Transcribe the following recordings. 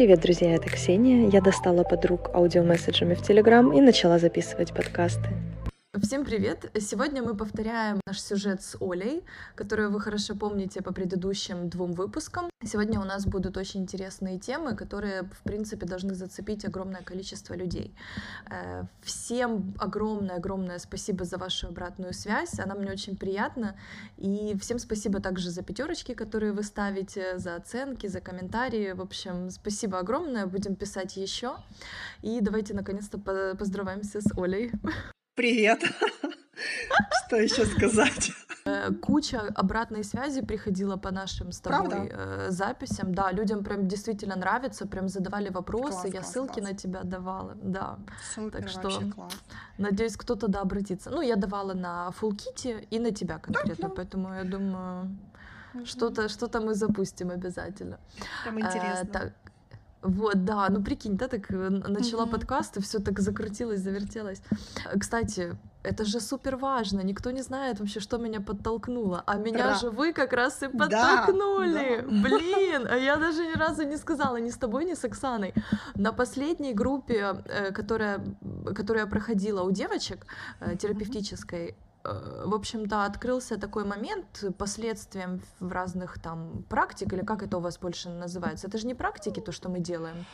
Привет, друзья, это Ксения. Я достала подруг аудиомесседжами в Телеграм и начала записывать подкасты. Всем привет! Сегодня мы повторяем наш сюжет с Олей, которую вы хорошо помните по предыдущим двум выпускам. Сегодня у нас будут очень интересные темы, которые, в принципе, должны зацепить огромное количество людей. Э, всем огромное-огромное спасибо за вашу обратную связь, она мне очень приятна. И всем спасибо также за пятерочки, которые вы ставите, за оценки, за комментарии. В общем, спасибо огромное, будем писать еще. И давайте наконец-то поздраваемся с Олей. Привет. Что еще сказать? Э, куча обратной связи приходила по нашим с тобой Правда? Э, записям. Да, людям прям действительно нравится, прям задавали вопросы, класс, я класс, ссылки класс. на тебя давала. Да. Супер, так что надеюсь, кто-то да обратится. Ну, я давала на Kitty и на тебя конкретно, да, да. поэтому я думаю, угу. что-то что-то мы запустим обязательно. Прям э, интересно. А, так, вот, да, ну прикинь, да, так э, начала mm-hmm. подкаст, и все так закрутилось, завертелось. Кстати, это же супер важно, никто не знает вообще, что меня подтолкнуло, а меня Про... же вы как раз и подтолкнули. Да, да. Блин, а я даже ни разу не сказала ни с тобой, ни с Оксаной. На последней группе, э, которая, которую я проходила у девочек, э, терапевтической, Э, в общем-то, открылся такой момент последствием в разных там практик, или как это у вас больше называется? Это же не практики, то, что мы делаем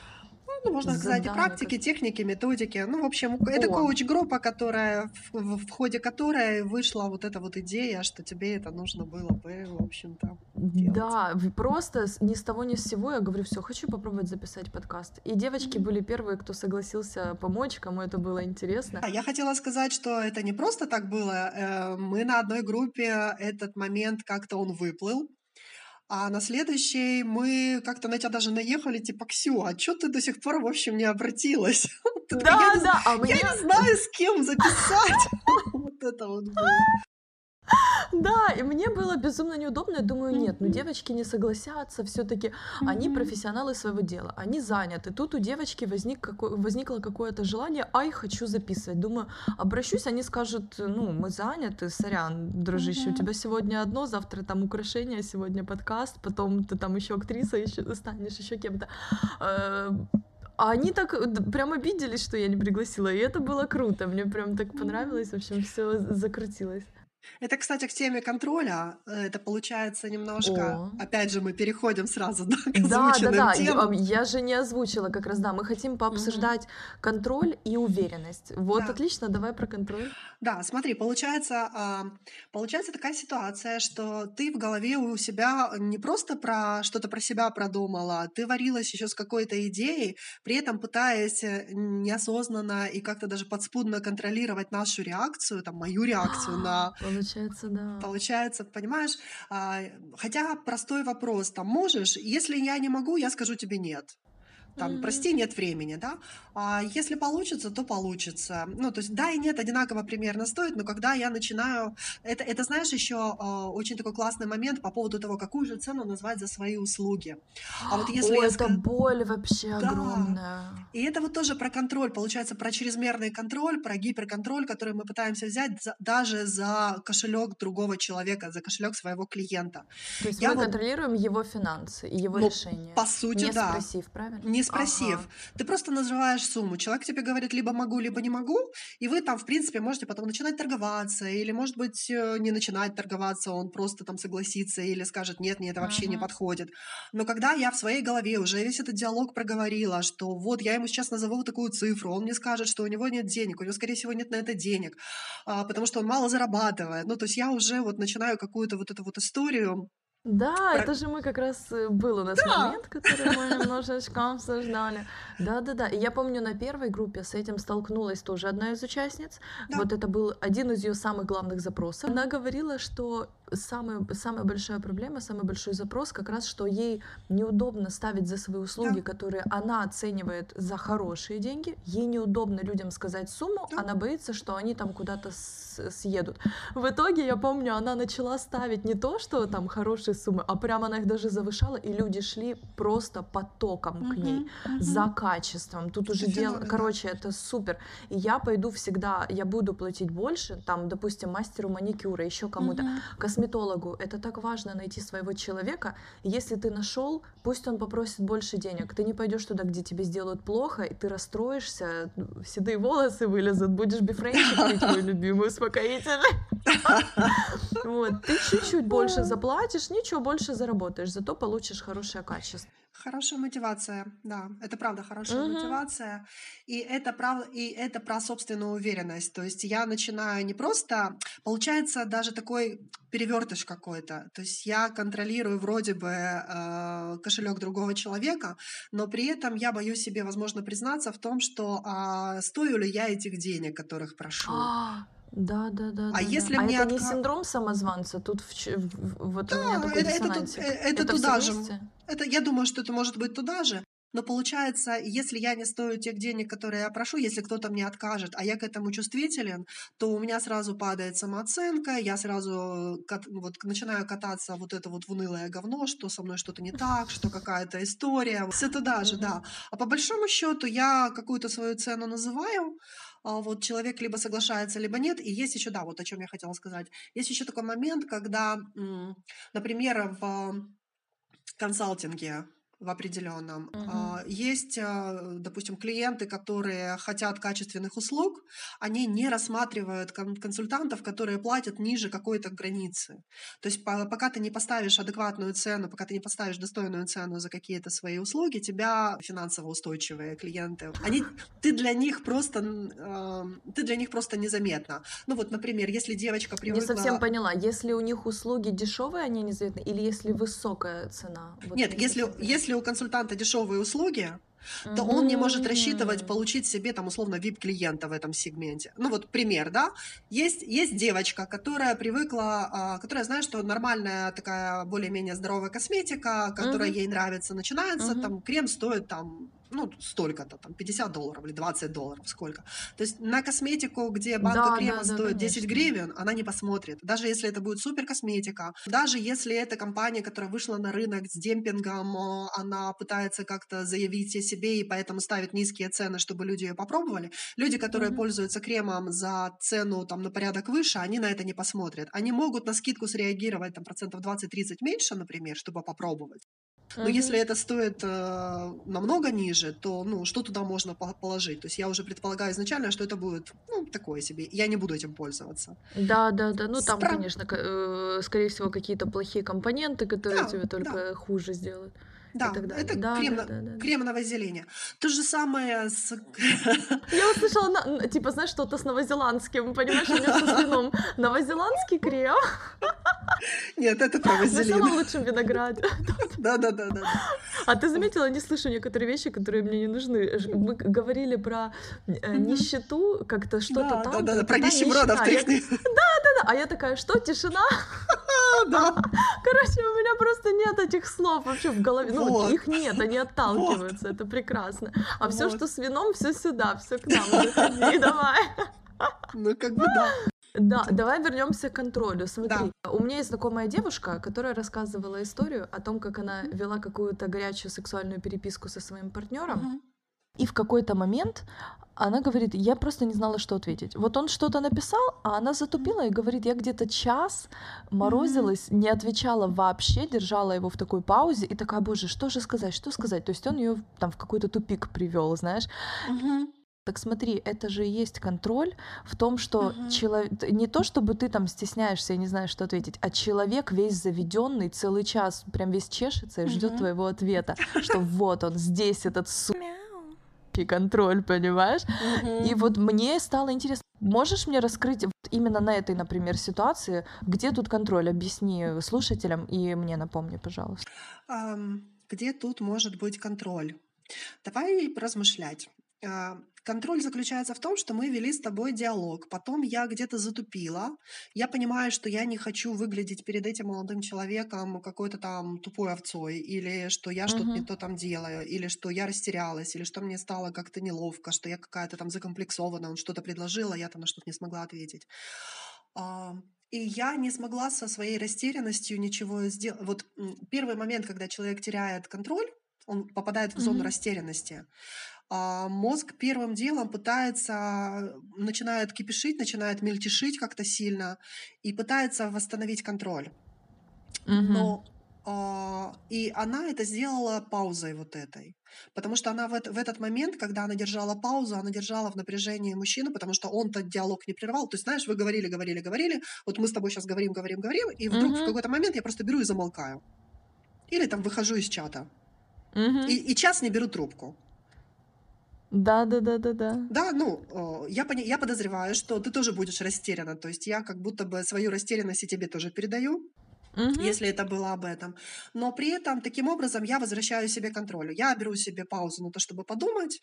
ну, можно сказать, и практики, техники, методики. Ну, в общем, О. это коуч-группа, которая, в, в ходе которой вышла вот эта вот идея, что тебе это нужно было бы, в общем-то, делать. Да, просто ни с того ни с сего я говорю, все, хочу попробовать записать подкаст. И девочки mm-hmm. были первые, кто согласился помочь, кому это было интересно. Я хотела сказать, что это не просто так было. Э, мы на одной группе этот момент как-то он выплыл, а на следующей мы как-то на тебя даже наехали, типа, Ксю, а чё ты до сих пор, в общем, не обратилась? Да, да, а Я не знаю, с кем записать. Вот это вот было. Да, и мне было безумно неудобно. Я думаю, нет, ну девочки не согласятся, все-таки они профессионалы своего дела, они заняты. Тут у девочки возник какой, возникло какое-то желание, ай, хочу записывать. Думаю, обращусь, они скажут, ну, мы заняты, сорян, дружище, у тебя сегодня одно, завтра там украшение, сегодня подкаст, потом ты там еще актриса еще станешь, еще кем-то. Э, а они так прям обиделись, что я не пригласила, и это было круто, мне прям так понравилось, в общем, все закрутилось. Это, кстати, к теме контроля. Это получается немножко. О. Опять же, мы переходим сразу да, к да, да, да. темам. Я, я же не озвучила как раз, да. Мы хотим пообсуждать угу. контроль и уверенность. Вот да. отлично, давай про контроль. Да, смотри, получается, а, получается такая ситуация, что ты в голове у себя не просто про что-то про себя продумала, ты варилась еще с какой-то идеей, при этом пытаясь э, неосознанно и как-то даже подспудно контролировать нашу реакцию, там, мою реакцию на Получается, да. Получается, понимаешь? А, хотя простой вопрос, там, можешь? Если я не могу, я скажу тебе нет там, mm-hmm. прости, нет времени, да, а если получится, то получится, ну, то есть да и нет одинаково примерно стоит, но когда я начинаю, это, это знаешь, еще э, очень такой классный момент по поводу того, какую же цену назвать за свои услуги. А вот если О, я это боль вообще да. огромная. И это вот тоже про контроль, получается, про чрезмерный контроль, про гиперконтроль, который мы пытаемся взять за, даже за кошелек другого человека, за кошелек своего клиента. То есть я мы вот... контролируем его финансы и его ну, решения. По сути, не да. спросив, правильно? Не спросив. Ага. Ты просто называешь сумму. Человек тебе говорит либо могу, либо не могу, и вы там, в принципе, можете потом начинать торговаться, или, может быть, э, не начинать торговаться, он просто там согласится или скажет, нет, мне это вообще ага. не подходит. Но когда я в своей голове уже весь этот диалог проговорила, что вот я ему сейчас назову такую цифру, он мне скажет, что у него нет денег, у него, скорее всего, нет на это денег, а, потому что он мало зарабатывает. Ну, то есть я уже вот начинаю какую-то вот эту вот историю да, Про... это же мы как раз э, был у нас да. момент, который мы немножечко обсуждали. Да, да, да. И я помню, на первой группе с этим столкнулась тоже одна из участниц. Да. Вот это был один из ее самых главных запросов. Она говорила, что самая, самая большая проблема, самый большой запрос как раз, что ей неудобно ставить за свои услуги, да. которые она оценивает за хорошие деньги. Ей неудобно людям сказать сумму, да. она боится, что они там куда-то съедут. В итоге, я помню, она начала ставить не то, что там хорошие суммы, а прямо она их даже завышала, и люди шли просто потоком угу, к ней угу. за качеством. Тут уже дело, короче, это супер. И я пойду всегда, я буду платить больше, там, допустим, мастеру маникюра, еще кому-то. Угу косметологу. Это так важно найти своего человека. Если ты нашел, пусть он попросит больше денег. Ты не пойдешь туда, где тебе сделают плохо, и ты расстроишься, седые волосы вылезут, будешь бифрейнчик пить, мой любимый успокоительный. Вот, ты чуть-чуть больше заплатишь, ничего больше заработаешь, зато получишь хорошее качество. Хорошая мотивация, да, это правда хорошая угу. мотивация, и это правда, и это про собственную уверенность. То есть я начинаю не просто, получается даже такой перевертыш какой-то. То есть я контролирую вроде бы э, кошелек другого человека, но при этом я боюсь себе, возможно, признаться в том, что э, стою ли я этих денег, которых прошу. Да, да, да. А да, если да. мне а это отка... не синдром самозванца? Тут в, в, вот да, у меня такой это, это, это, это, туда же. Это, я думаю, что это может быть туда же. Но получается, если я не стою тех денег, которые я прошу, если кто-то мне откажет, а я к этому чувствителен, то у меня сразу падает самооценка, я сразу вот, начинаю кататься вот это вот в унылое говно, что со мной что-то не так, что какая-то история. Все туда же, да. А по большому счету я какую-то свою цену называю, вот человек либо соглашается, либо нет. И есть еще, да, вот о чем я хотела сказать. Есть еще такой момент, когда, например, в консалтинге в определенном. Uh-huh. Есть, а, допустим, клиенты, которые хотят качественных услуг, они не рассматривают консультантов, которые платят ниже какой-то границы. То есть пока ты не поставишь адекватную цену, пока ты не поставишь достойную цену за какие-то свои услуги, тебя финансово устойчивые клиенты, они, ты для них просто, ты для них просто незаметна. Ну вот, например, если девочка привыкла... Не совсем поняла, если у них услуги дешевые, они незаметны, или если высокая цена? Вот Нет, если, если если у консультанта дешевые услуги, то он не может рассчитывать получить себе там условно VIP-клиента в этом сегменте. Ну вот пример, да, есть, есть девочка, которая привыкла, а, которая знает, что нормальная такая более-менее здоровая косметика, которая ей нравится, начинается, там крем стоит там ну, столько-то, там, 50 долларов или 20 долларов, сколько. То есть на косметику, где банка да, крема да, стоит да, 10 гривен, она не посмотрит. Даже если это будет супер косметика, даже если это компания, которая вышла на рынок с демпингом, она пытается как-то заявить о себе и поэтому ставит низкие цены, чтобы люди ее попробовали. Люди, которые mm-hmm. пользуются кремом за цену там на порядок выше, они на это не посмотрят. Они могут на скидку среагировать там процентов 20-30 меньше, например, чтобы попробовать. Но mm-hmm. если это стоит э, намного ниже, то ну что туда можно положить? То есть я уже предполагаю изначально, что это будет ну такое себе. Я не буду этим пользоваться. Да, да, да. Ну там, Спра... конечно, э, скорее всего какие-то плохие компоненты, которые да, тебе только да. хуже сделают. Да, это да, крем, да, да, да. крем на вазелине. То же самое с... Я услышала, на, типа, знаешь, что-то с новозеландским, понимаешь, у меня со свином. Новозеландский крем? Нет, это про вазелин. На лучшем винограде. Да-да-да. А ты заметила, не слышу некоторые вещи, которые мне не нужны. Мы говорили про э, нищету, как-то что-то там. Да-да-да, про нищебродов. Да-да-да, а я такая, что, тишина? Да. Короче, у меня просто нет этих слов вообще в голове. Ну, вот. их нет, они отталкиваются, вот. это прекрасно. А вот. все, что с вином, все сюда, все к нам, заходи, давай. Ну, как бы да. Да, давай вернемся к контролю. Смотри, да. у меня есть знакомая девушка, которая рассказывала историю о том, как она вела какую-то горячую сексуальную переписку со своим партнером. Угу. И в какой-то момент она говорит, я просто не знала, что ответить. Вот он что-то написал, а она затупила и говорит, я где-то час морозилась, не отвечала вообще, держала его в такой паузе и такая, боже, что же сказать, что сказать? То есть он ее там в какой-то тупик привел, знаешь. Так смотри, это же и есть контроль в том, что uh-huh. человек не то, чтобы ты там стесняешься и не знаешь, что ответить, а человек весь заведенный целый час прям весь чешется и ждет uh-huh. твоего ответа, что вот он здесь этот су контроль, понимаешь? Uh-huh. И вот мне стало интересно, можешь мне раскрыть вот именно на этой, например, ситуации, где тут контроль? Объясни слушателям и мне напомни, пожалуйста. Um, где тут может быть контроль? Давай размышлять. А, контроль заключается в том, что мы вели с тобой диалог. Потом я где-то затупила. Я понимаю, что я не хочу выглядеть перед этим молодым человеком какой-то там тупой овцой, или что я что-то не то там делаю, или что я растерялась, или что мне стало как-то неловко, что я какая-то там закомплексована, он что-то предложил, а я там на что-то не смогла ответить. А, и я не смогла со своей растерянностью ничего сделать. Вот первый момент, когда человек теряет контроль, он попадает в зону mm-hmm. растерянности. А мозг первым делом пытается, начинает кипишить, начинает мельтешить как-то сильно и пытается восстановить контроль. Мгм. Но а, и она это сделала паузой вот этой. Потому что она в, эт- в этот момент, когда она держала паузу, она держала в напряжении мужчину, потому что он-то диалог не прервал. То есть, знаешь, вы говорили, говорили, говорили, вот мы с тобой сейчас говорим, говорим, говорим, и вдруг в Мгм. какой-то момент я просто беру и замолкаю. Или там выхожу из чата. Мгм. И, и час не беру трубку. Да, да, да, да, да. Да, ну, э, я, пони- я подозреваю, что ты тоже будешь растеряна. То есть я как будто бы свою растерянность и тебе тоже передаю. Мгм. если это было об этом. Но при этом таким образом я возвращаю себе контроль. Я беру себе паузу на то, чтобы подумать.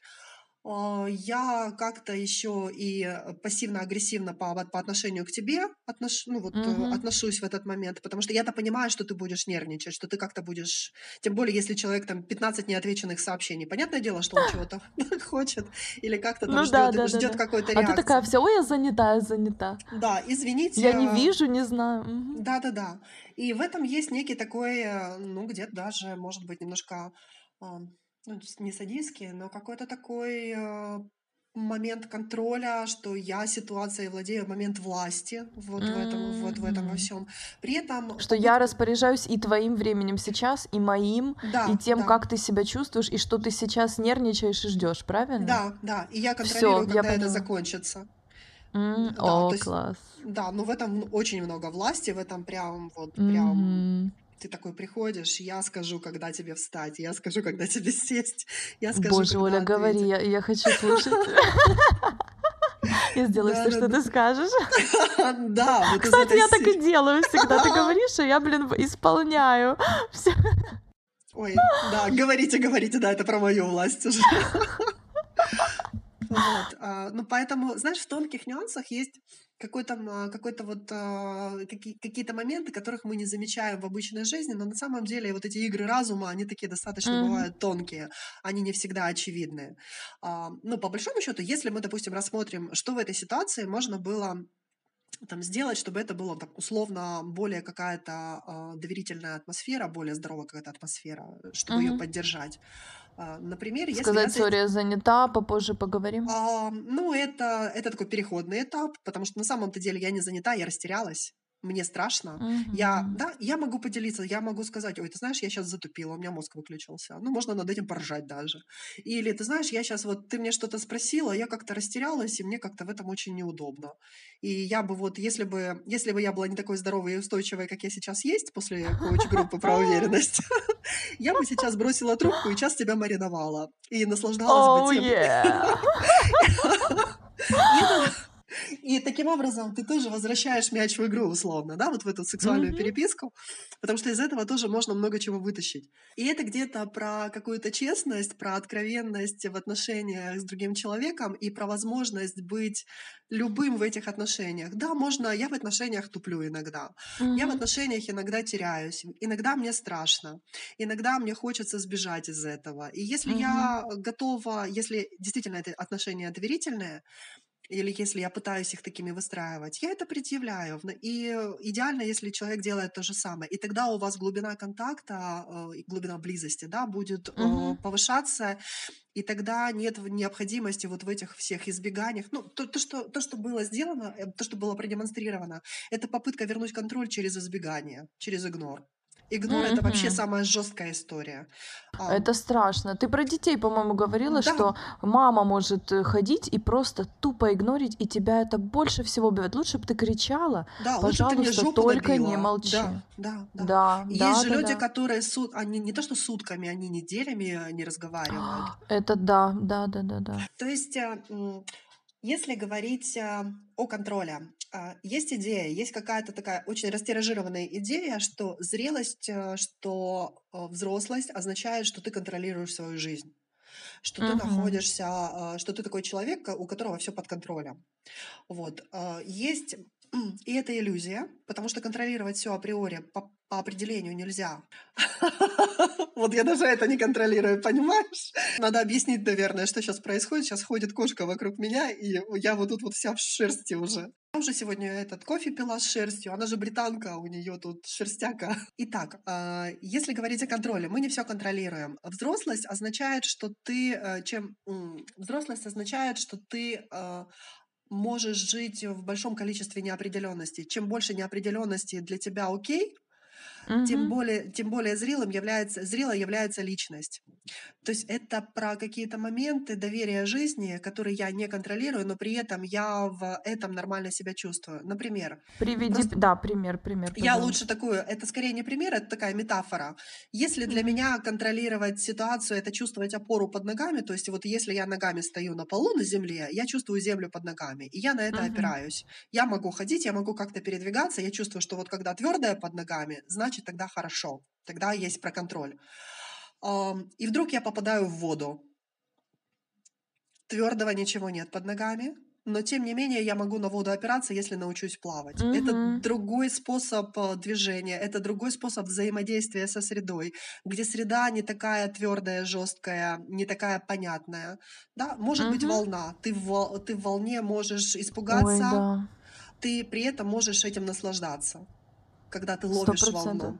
А, Я как-то еще и э, пассивно-агрессивно по, по отношению к тебе отнош, ну, вот, э, Мгм. отношусь в этот момент, потому что я-то понимаю, что ты будешь нервничать, что ты как-то будешь... Тем более, если человек там 15 неотвеченных сообщений. Понятное дело, что он чего-то хочет или как-то там Ну ждет, да, да, ждет да. какой-то А ты такая реакции. вся, ой, я занята, я занята. Да, извините. Я не вижу, не знаю. Да-да-да. И в этом есть некий такой, э, ну, где-то даже, может быть, немножко, ну, не садистский, но какой-то такой э, момент контроля, что я ситуацией владею, момент власти вот в этом, вот в этом во всем. При этом Что я распоряжаюсь и твоим временем сейчас, и моим, и Да, тем, да, как ты себя чувствуешь, и что ты сейчас нервничаешь и ждешь, правильно? да, да. И я контролирую, я когда это поняла. закончится. М, Да, О, есть, класс. да, ну в этом очень много власти, в этом прям, вот, прям Мгм. Ты такой приходишь, я скажу, когда тебе встать, я скажу, когда тебе сесть, я скажу, Боже, Оля, когда говори, ответить. я, я хочу слушать. Я сделаю все, что ты скажешь. Да, Кстати, я так и делаю всегда. Ты говоришь, а я, блин, исполняю. Ой, да, говорите, говорите, да, это про мою власть уже. Вот, а, ну поэтому, знаешь, в тонких нюансах есть какой-то, м, какой-то вот а, какие- какие-то моменты, которых мы не замечаем в обычной жизни, но на самом деле вот эти игры разума, они такие достаточно Мгм. бывают тонкие, они не всегда очевидные. А, Ну, по большому счету, если мы, допустим, рассмотрим, что в этой ситуации можно было там сделать, чтобы это было так условно более какая-то а, доверительная атмосфера, более здоровая какая-то атмосфера, э, чтобы ее Мгм. поддержать. А, Например, если Сказать, эт- сори, я занята, попозже поговорим. а, ну, это, это такой переходный этап, потому что на самом-то деле я не занята, я растерялась, мне страшно. Я, Мгм. да, я могу поделиться, я могу сказать, ой, ты знаешь, я сейчас затупила, у меня мозг выключился. Ну, можно над этим поржать даже. Или, ты знаешь, я сейчас вот, ты мне что-то спросила, я как-то растерялась, и мне как-то в этом очень неудобно. И я бы вот, если бы, если бы я была не такой здоровой и устойчивой, как я сейчас есть после коуч-группы про уверенность, я бы сейчас бросила трубку и час тебя мариновала. И наслаждалась бы тем. и, таким образом ты тоже возвращаешь мяч в игру, условно, да, вот в эту сексуальную Мгм. переписку, потому что из этого тоже можно много чего вытащить. И это где-то про какую-то честность, про откровенность в отношениях с другим человеком и про возможность быть любым в этих отношениях. Да, можно, я в отношениях туплю иногда, я в отношениях иногда теряюсь, иногда мне страшно, иногда мне хочется сбежать из этого. И если Мгм. я готова, если действительно это отношения доверительные, или если я пытаюсь их такими выстраивать, я это предъявляю. И э, идеально, если человек делает то же самое. И тогда у вас глубина контакта, и глубина близости, да, будет Мгм. повышаться, и тогда нет необходимости вот в этих всех избеганиях. Ну, то, то, что, то, что было сделано, э, то, что было продемонстрировано, это попытка вернуть контроль через избегание, через игнор. Игнор это вообще Мгм. самая жесткая история. А, Это страшно. Ты про детей, по-моему, говорила, да, что мама может э, ходить и просто тупо игнорить, и тебя это больше всего убивает. Лучше бы ты кричала, да, лучше бы ты мне пожалуйста, жопу только не набила. молчи. Да, да, да. Да, Есть да, же да, люди, да. которые сут, они не то что сутками, они неделями не разговаривают. Это да, да, да, да, да. То есть, э, м, если говорить э, о контроле, есть идея, есть какая-то такая очень растиражированная идея, что зрелость, э, что э, взрослость означает, что ты контролируешь свою жизнь что ты Мгм. находишься, а, что ты такой человек, у которого все под контролем. Вот. а, Есть И это иллюзия, потому что контролировать все априори по, по определению нельзя. Вот я даже это не контролирую, понимаешь? Надо объяснить, наверное, что сейчас происходит. Сейчас ходит кошка вокруг меня, и я вот тут вот вся в шерсти уже. Я уже сегодня этот кофе пила с шерстью, она же британка, у нее тут шерстяка. Итак, а, если говорить о контроле, мы не все контролируем. Взрослость означает, что ты, э, чем взрослость означает, что ты а, можешь жить в большом количестве неопределенности. Чем больше неопределенности для тебя окей, тем более, тем более зрелым является, зрелой является личность. То есть это про какие-то моменты доверия жизни, которые я не контролирую, но при этом я в этом нормально себя чувствую. Например, Приведи, просто да, пример, пример. я лучше такую, это скорее не пример, это такая метафора. Если для меня контролировать ситуацию, это чувствовать опору под ногами, то есть вот если я ногами стою на полу на земле, я чувствую землю под ногами, и я на это Мгм. опираюсь. Я могу ходить, я могу как-то передвигаться, я чувствую, что вот когда твердая под ногами, значит тогда хорошо, тогда есть про контроль. Ам, И вдруг я попадаю в воду. Твердого ничего нет под ногами, но тем не менее я могу на воду опираться, если научусь плавать. Это Мгм. другой способ э, движения, это другой способ взаимодействия со средой, где среда не такая твердая, жесткая, не такая понятная. Да, может быть Мгм. волна, ты в, ты в волне можешь Ой, испугаться, да, ты при этом можешь этим наслаждаться, когда ты ловишь процентов. волну.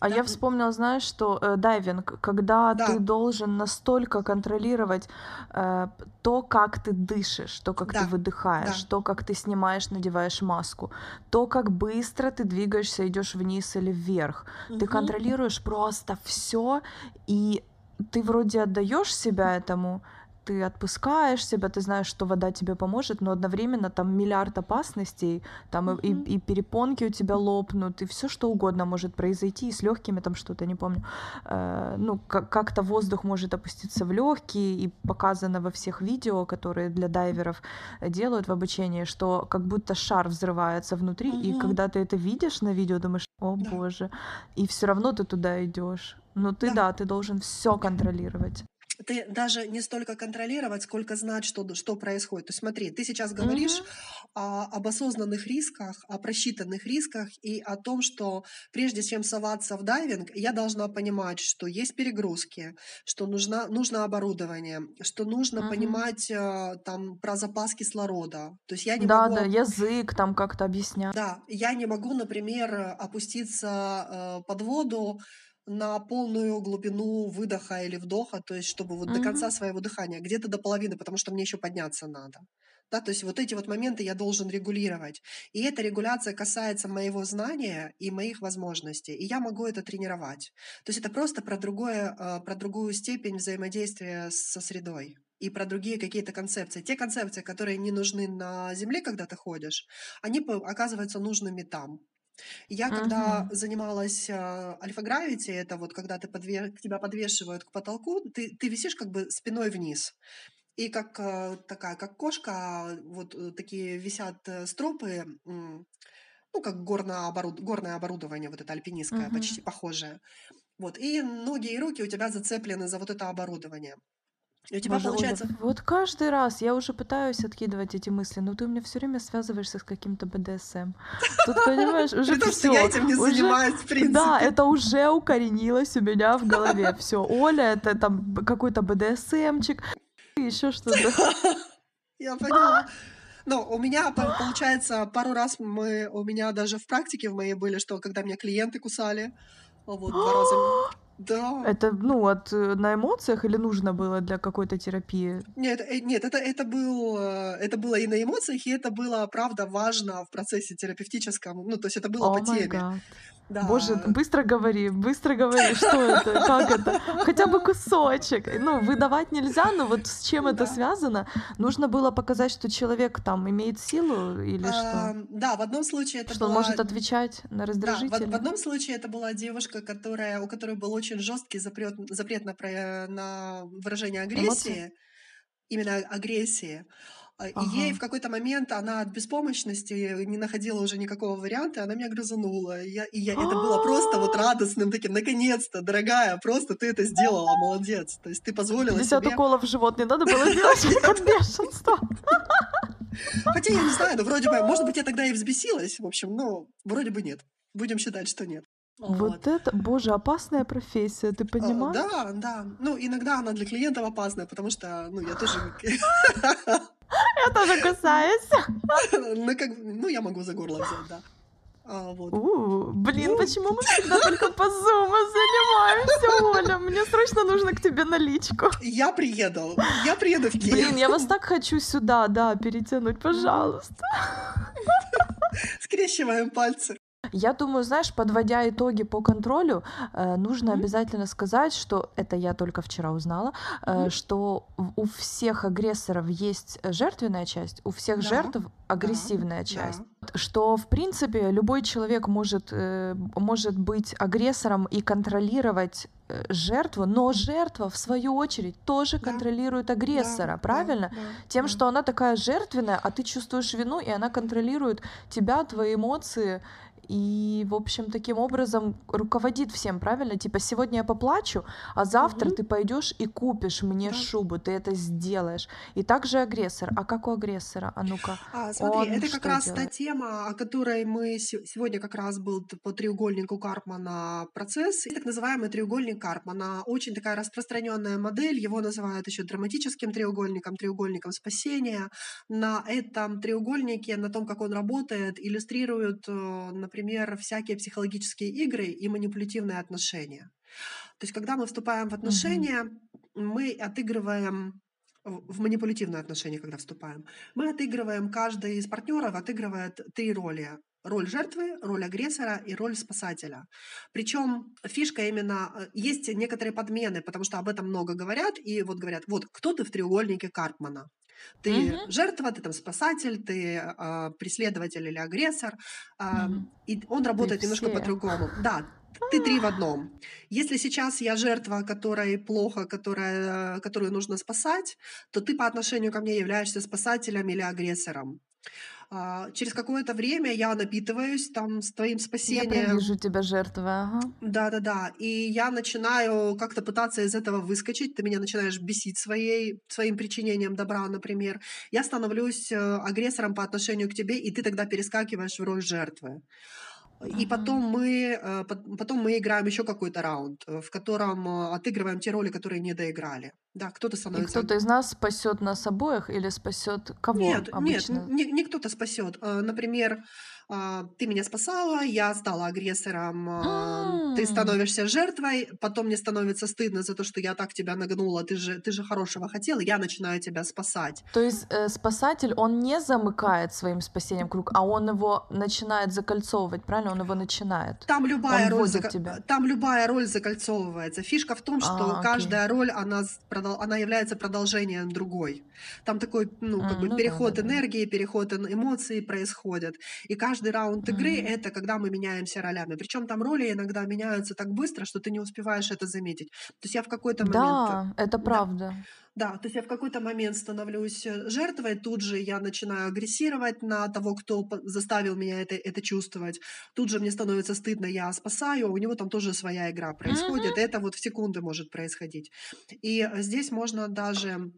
А Да, я вспомнила, знаешь, что э, дайвинг, когда ты да, должен настолько контролировать э, то, как ты дышишь, то, как ты да, выдыхаешь, да. то, как ты снимаешь, надеваешь маску, то, как быстро ты двигаешься, идешь вниз или вверх. Ты Мгм. контролируешь просто все, и ты вроде отдаешь себя этому, ты отпускаешь себя, ты знаешь, что вода тебе поможет, но одновременно там миллиард опасностей, там и, Мгм. и- и перепонки у тебя лопнут, и все что угодно может произойти, и с легкими там что-то, не помню. Э, ну, как- как-то воздух может опуститься в легкие, и показано во всех видео, которые для дайверов делают в обучении, что как будто шар взрывается внутри, и Мгм. когда ты это видишь на видео, думаешь, о Да, боже, и все равно ты туда идешь. Ну ты да. да, ты должен все контролировать. Ты даже не столько контролировать, сколько знать, что, что происходит. То есть смотри, ты сейчас говоришь Мгм. о- об осознанных рисках, о просчитанных рисках и о том, что прежде чем соваться в дайвинг, я должна понимать, что есть перегрузки, что нужно, нужно оборудование, что нужно Мгм. понимать э, там про запас кислорода. То есть я не Да, могу да, язык там как-то объяснять. да, я не могу, например, опуститься э, под воду на полную глубину выдоха или вдоха, то есть чтобы вот до конца своего дыхания, где-то до половины, потому что мне еще подняться надо. Да, то есть вот эти вот моменты я должен регулировать. И эта регуляция касается моего знания и моих возможностей. И я могу это тренировать. То есть это просто про, другое, э, про другую степень взаимодействия со средой и про другие какие-то концепции. Те концепции, которые не нужны на Земле, когда ты ходишь, они оказываются нужными там. Я когда Мгм. занималась а, альфа-гравити, это вот когда ты подве- тебя подвешивают к потолку, ты, ты висишь как бы спиной вниз. И как а, такая, как кошка, вот э, такие висят э, стропы, ну, как горное, оборуд- горное оборудование, вот это альпинистское, Мгм. почти похожее. Вот. И ноги и руки у тебя зацеплены за вот это оборудование. И у тебя Боже, Оля, получается... вот каждый раз я уже пытаюсь откидывать эти мысли, но ты у меня все время связываешься с каким-то БДСМ. Тут, понимаешь, уже При что я все, этим не уже, занимаюсь, в да, принципе. это уже укоренилось у меня в голове. Все, Оля, это там какой-то БДСМчик, еще что-то. Я поняла. Ну, у меня, по- получается, пару раз мы, у меня даже в практике в моей были, что когда меня клиенты кусали, вот два раза. Да. Это, ну, от, э, на эмоциях или нужно было для какой-то терапии? Нет, э, нет, это, это, был, э, это было и на эмоциях, и это было, правда, важно в процессе терапевтическом. Ну, то есть это было О по теме. гад. Да. Боже, быстро говори, быстро говори, что это, как это, хотя бы кусочек. Ну, выдавать нельзя, но вот с чем это Да. связано? Нужно было показать, что человек там имеет силу или что? А, Да, в одном случае это Что он была... может отвечать на Да, в, раздражители? в одном случае это была девушка, которая, у которой был очень жесткий запрет, запрет на, на выражение Эмоции? агрессии, именно агрессии. А, И ей Ага. в какой-то момент она от беспомощности не находила уже никакого варианта, и она меня грызанула. И, я, и я- это было просто вот радостным таким, наконец-то, дорогая, просто ты это сделала, молодец. То есть ты позволила 50 себе... уколов в живот не надо было делать от бешенства. Хотя я не знаю, но вроде бы, может быть, я тогда и взбесилась, в общем, но вроде бы нет. Будем считать, что нет. Вот Вот. это, боже, опасная профессия, ты А, понимаешь? Да, да. Ну, иногда она для клиентов опасная, потому что, ну, я тоже, Я тоже кусаюсь. ну, как, ну, я могу за горло взять, да. А, вот. У, блин, Ну. почему мы всегда только по зуму занимаемся, Оля? Мне срочно нужно к тебе наличку. Я приеду, я приеду в Киев. Блин, я вас так хочу сюда, да, перетянуть, пожалуйста. Скрещиваем пальцы. Я думаю, знаешь, подводя итоги по контролю, э, нужно Мгм. обязательно сказать, что это я только вчера узнала, э, Мгм. что у всех агрессоров есть жертвенная часть, у всех Да, жертв агрессивная часть. Да. Что, в принципе, любой человек может, э, может быть агрессором и контролировать э, жертву, но жертва, в свою очередь, тоже Да. контролирует агрессора, Да, правильно? да, да, Тем, да. что она такая жертвенная, а ты чувствуешь вину, и она контролирует тебя, твои эмоции, и, в общем, таким образом руководит всем, правильно? Типа, сегодня я поплачу, а завтра Мгм. ты пойдешь и купишь мне Да. шубу, ты это сделаешь. И также агрессор. А как у агрессора? А ну-ка. А, смотри, Он это что как раз та делает? тема, о которой мы се- сегодня как раз был по треугольнику Карпмана процесс, и так называемый треугольник Карпмана. Очень такая распространенная модель, его называют еще драматическим треугольником, треугольником спасения. На этом треугольнике, на том, как он работает, иллюстрируют, э, например, всякие психологические игры и манипулятивные отношения. То есть, когда мы вступаем в отношения, мы отыгрываем в в манипулятивные отношения, когда вступаем, мы отыгрываем, каждый из партнеров отыгрывает три роли. Роль жертвы, роль агрессора и роль спасателя. Причем фишка именно, э, есть некоторые подмены, потому что об этом много говорят, и вот говорят, вот кто ты в треугольнике Карпмана? Ты Мгм. жертва, ты там спасатель, ты а, преследователь или агрессор. а, Мгм. и он работает немножко все. по-другому. Да, ты три в одном. Если сейчас я жертва, которой плохо, которая, которую нужно спасать, то ты по отношению ко мне являешься спасателем или агрессором. А, Через какое-то время я напитываюсь там с твоим Я спасением. прям вижу тебя жертвой, ага. Да-да-да. И я начинаю как-то пытаться из этого выскочить. Ты меня начинаешь бесить своей, своим причинением добра, например. Я становлюсь э, агрессором по отношению к тебе, и ты тогда перескакиваешь в роль жертвы. И потом мы, э, пот- потом мы играем еще какой-то раунд, э, в котором э, отыгрываем те роли, которые не доиграли. Да, кто-то И становится... кто-то из нас спасет нас обоих или спасет кого Нет, нет, обычно? не, не кто-то спасет. Например, ты меня спасала, я стала агрессором, а, ты М. становишься жертвой, потом мне становится стыдно за то, что я так тебя нагнула, ты же, ты же хорошего хотела, я начинаю тебя спасать. То есть э, спасатель, он не замыкает своим спасением круг, а он его начинает закольцовывать, правильно? Он его начинает. Там любая, Он роль, зака- тебя. там любая роль закольцовывается. Фишка в том, что А, каждая роль, она, она является продолжением другой. Там такой, ну, как М, бы ну да, переход да, да. энергии, переход эн- эмоций происходит. И каждый раунд игры Мгм. это когда мы меняемся ролями. Причем там роли иногда меняются так быстро, что ты не успеваешь это заметить. То есть я в какой-то момент... Да, это Да. правда. Да, то есть я в какой-то момент становлюсь э, жертвой, тут же я начинаю агрессировать на того, кто заставил меня это, это чувствовать. Тут же мне становится стыдно, я спасаю, а у него там тоже своя игра происходит. Это вот в секунды может происходить. И э, здесь можно даже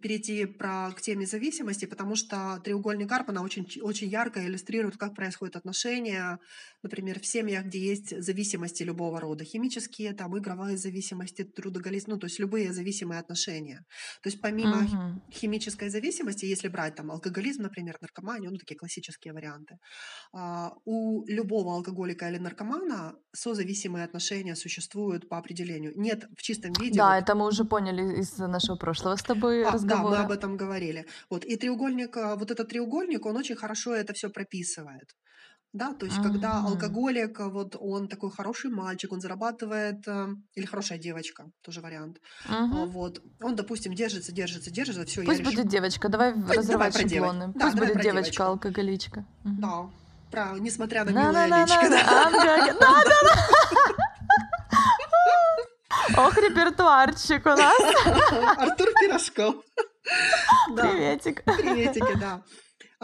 перейти про, к теме зависимости, потому что треугольник Карпмана очень, очень ярко иллюстрирует, как происходят отношения, например, в семьях, где есть зависимости любого рода, химические, там, игровые зависимости, трудоголизм, ну, то есть любые зависимые отношения. То есть помимо Мгм. химической зависимости, если брать там алкоголизм, например, наркоманию, ну, такие классические варианты, а, у любого алкоголика или наркомана созависимые отношения существуют по определению. Нет в чистом виде Да, вот это мы уже поняли из нашего прошлого с тобой а, да, мы разговора. об этом говорили. Вот. И треугольник, а, вот этот треугольник, он очень хорошо это все прописывает. Да, то есть, когда Мгм. алкоголик, а, вот он такой хороший мальчик, он зарабатывает, а, или хорошая девочка, тоже вариант. А, Мгм. Вот. Он, допустим, держится, держится, держится, все, Пусть будет девочка, давай давай разрывать девоч- шаблоны. да, Пусть давай будет девочка-алкоголичка. Мгм. Да, про, несмотря на милое На-на-на-на-на, личико. да. ам-га-га. Ох, репертуарчик у нас. Артур Пирожков. Приветик. Приветики, да.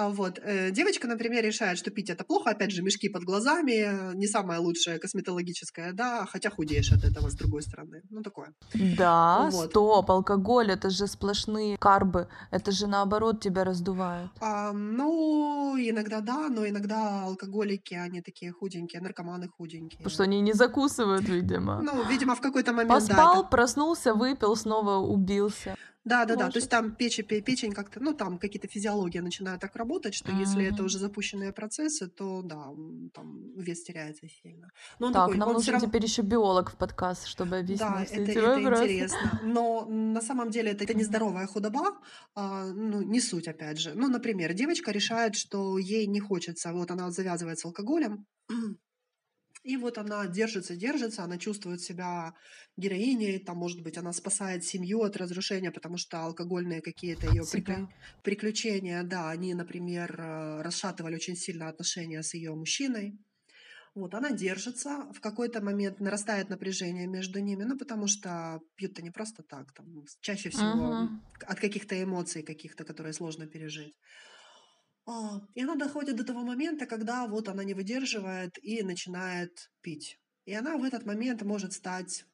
А вот э, девочка, например, решает, что пить это плохо, опять же, мешки под глазами, не самое лучшее косметологическое, да, хотя худеешь от этого с другой стороны. Ну, такое. Да, Вот. стоп, алкоголь, это же сплошные карбы, это же наоборот тебя раздувает. А, ну, иногда да, но иногда алкоголики, они такие худенькие, наркоманы худенькие. Потому что они не закусывают, видимо. Ну, видимо, в какой-то момент, да, Поспал, это- проснулся, выпил, снова убился. Да, да, да. То Может. есть там печень, пе- печень как-то, ну, там какие-то физиологии начинают так работать, что если это уже запущенные процессы, то да, там вес теряется сильно. Но он Так, такой, нам он нужен равно- теперь еще биолог в подкаст, чтобы объяснить Да, все это, эти это интересно. Но на самом деле это, это нездоровая худоба, а, ну, не суть, опять же. Ну, например, девочка решает, что ей не хочется, вот она завязывает с алкоголем, и вот она держится, держится, она чувствует себя героиней, там, может быть, она спасает семью от разрушения, потому что алкогольные какие-то ее Себя. приключения, да, они, например, э, расшатывали очень сильно отношения с ее мужчиной. Вот, она держится, в какой-то момент нарастает напряжение между ними, ну, потому что пьют-то не просто так, там, чаще всего Мгм. от каких-то эмоций каких-то, которые сложно пережить. А, И она доходит до того момента, когда вот она не выдерживает и начинает пить. И она в этот момент может стать,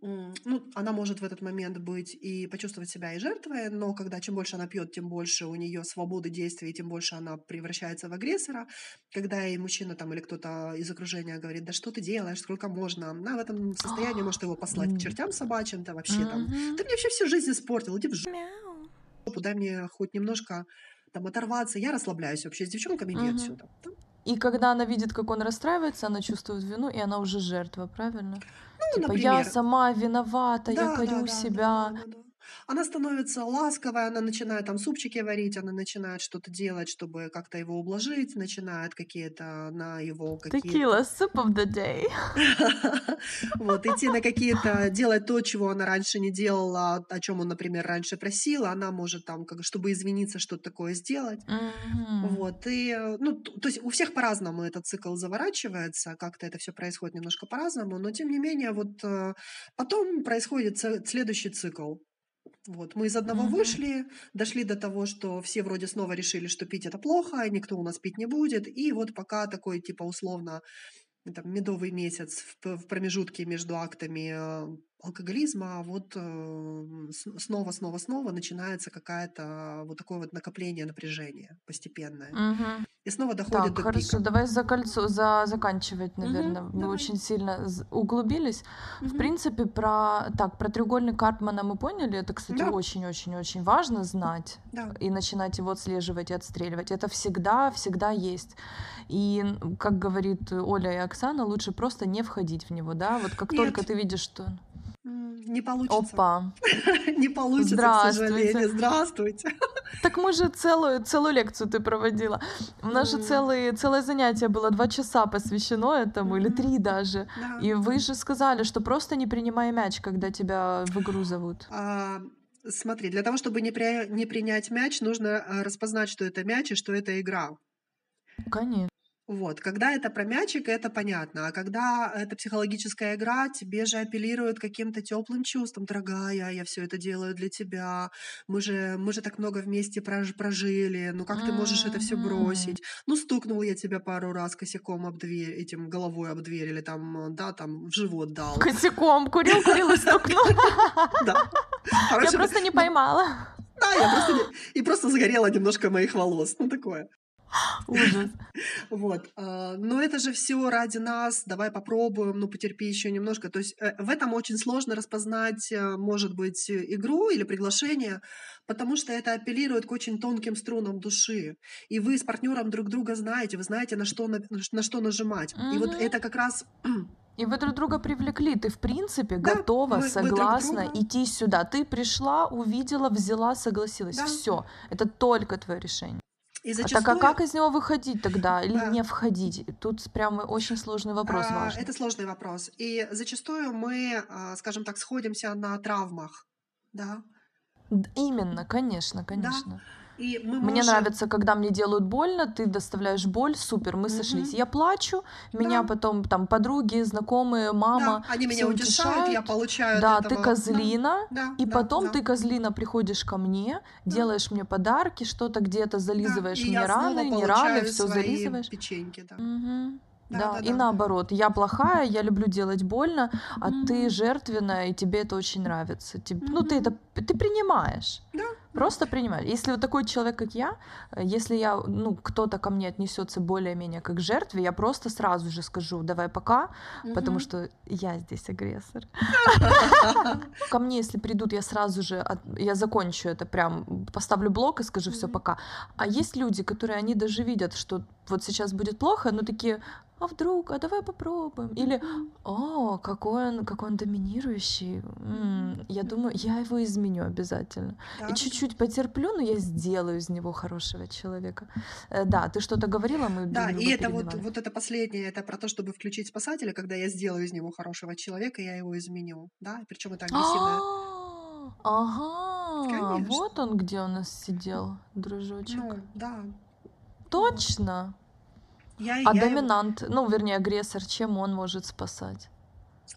ну, она может в этот момент быть и почувствовать себя и жертвой, но когда чем больше она пьет, тем больше у нее свободы действий, тем больше она превращается в агрессора. Когда ей мужчина там или кто-то из окружения говорит, да что ты делаешь, сколько можно, она в этом состоянии может его послать к чертям собачьим-то вообще там. Ты мне вообще всю жизнь испортил, иди в жопу, дай мне хоть немножко там оторваться. Я расслабляюсь вообще с девчонками, иди Мгм. отсюда. Да? И когда она видит, как он расстраивается, она чувствует вину, и она уже жертва, правильно? Ну, типа, я например. сама виновата, я Да, корю да, да, себя. да, да, да. Она становится ласковой, она начинает там супчики варить, она начинает что-то делать, чтобы как-то его ублажить, начинает какие-то на его какие-то... Текила, soup of the day. Вот, идти на какие-то, делать то, чего она раньше не делала, о чем он, например, раньше просила, она может там, как, чтобы извиниться, что-то такое сделать. Вот, и, э, ну, то есть у всех по-разному этот цикл заворачивается, как-то это все происходит немножко по-разному, но тем не менее, вот э, потом происходит следующий цикл. Вот, мы из одного Мгм. вышли, дошли до того, что все вроде снова решили, что пить это плохо, и никто у нас пить не будет, и вот пока такой, типа, условно, там, медовый месяц в, промежутке между актами алкоголизма, вот э, снова, снова, снова начинается какая-то вот такое вот накопление напряжения постепенное. Мгм. И снова доходит Так, до хорошо, пика. давай за кольцо, за заканчивать, наверное. Мы давай. очень сильно углубились. В Мгм. принципе, про так про треугольник Карпмана мы поняли. Это, кстати, Да. очень-очень-очень важно знать Да. и начинать его отслеживать и отстреливать. Это всегда, всегда есть. И, как говорит Оля и Оксана, лучше просто не входить в него, да? Вот как только Нет. ты видишь, что... Не получится. Опа! Не получится, к Здравствуйте. сожалению. Здравствуйте. Так мы же целую, целую лекцию ты проводила. У нас же целые, целое занятие было, два часа посвящено этому, или три даже. Да. И вы же сказали, что просто не принимай мяч, когда тебя в игру зовут. А, смотри, для того, чтобы не, при- не принять мяч, нужно э, распознать, что это мяч и что это игра. Конечно. Вот, когда это про мячик, это понятно. А когда это психологическая игра, тебе же апеллируют каким-то теплым чувством. Дорогая, я все это делаю для тебя. Мы же, мы же так много вместе прож- прожили. Ну как ты можешь это все бросить? Ну стукнул я тебя пару раз косяком об дверь, этим головой об дверь или там, да, там в живот дал. Косяком курил, курил и стукнул. Да. Я просто не поймала. да, я просто и просто загорело немножко моих волос. Ну такое. Ужас. Вот. а, Но это же все ради нас. Давай попробуем, ну потерпи еще немножко. То есть э, в этом очень сложно распознать, э, может быть, э, игру или приглашение, потому что это апеллирует к очень тонким струнам души. И вы с партнером друг друга знаете, вы знаете, на что, на, на что нажимать. И вот это как раз И вы друг друга привлекли. Ты, в принципе, Да, готова, мы- мы друг согласна друга. идти сюда. Ты пришла, увидела, взяла, согласилась. Да. Все. Это только твое решение. И А зачастую... так а как из него выходить тогда? Или Да. не входить? Тут прям очень сложный вопрос А, важный. Это сложный вопрос. И зачастую мы, а, скажем так, сходимся на травмах. Да, Именно, конечно, конечно. И мы Мне можем... нравится, когда мне делают больно, ты доставляешь боль, супер, мы сошлись. Я плачу, меня Да. потом там подруги, знакомые, мама, Да, они меня утешают, я получаю Да, этого. ты козлина, Да, и да, потом да. ты, козлина, приходишь ко мне, делаешь мне подарки, что-то где-то Да, зализываешь и мне раны, не раны, все зализываешь. печеньки, да. Мгм. Да, Да, да, и да. наоборот, я плохая, я люблю делать больно, а ты Мгм. жертвенная, и тебе это очень нравится. Тип- Ну, ты это ты принимаешь. Да, Просто принимаешь. Если вот такой человек, как я, э, если я, ну, кто-то ко мне отнесется более-менее как к жертве, я просто сразу же скажу, давай пока, потому Мгм. что я здесь агрессор. Ко мне, если придут, я сразу же, я закончу это прям, поставлю блок и скажу все пока. А есть люди, которые, они даже видят, что вот сейчас будет плохо, но такие, а вдруг, а давай попробуем. Или, о, какой он, какой он доминирующий. М, Я думаю, я его изменю обязательно. Да, И чуть-чуть потерплю, но я сделаю из него хорошего человека. Э, Да, ты что-то говорила, мы Да, и это вот, перебивали. вот это последнее, это про то, чтобы включить спасателя, когда я сделаю из него хорошего человека, я его изменю, да, причем это агрессивное. А, Ага, Конечно. вот он где у нас сидел, дружочек. Ну, да. Точно. Я, А я его- доминант, ну, вернее, агрессор, чем он может спасать?